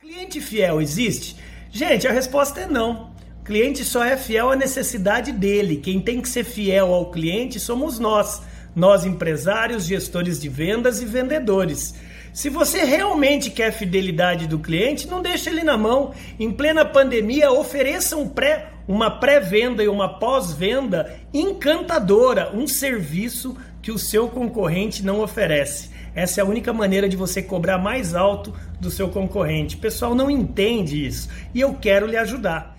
Cliente fiel existe? Gente, a resposta é não. O cliente só é fiel à necessidade dele. Quem tem que ser fiel ao cliente somos nós, nós empresários, gestores de vendas e vendedores. Se você realmente quer fidelidade do cliente, não deixe ele na mão. Em plena pandemia, ofereça um pré, uma pré-venda e uma pós-venda encantadora, um serviço que o seu concorrente não oferece. Essa é a única maneira de você cobrar mais alto do seu concorrente. O pessoal não entende isso e eu quero lhe ajudar.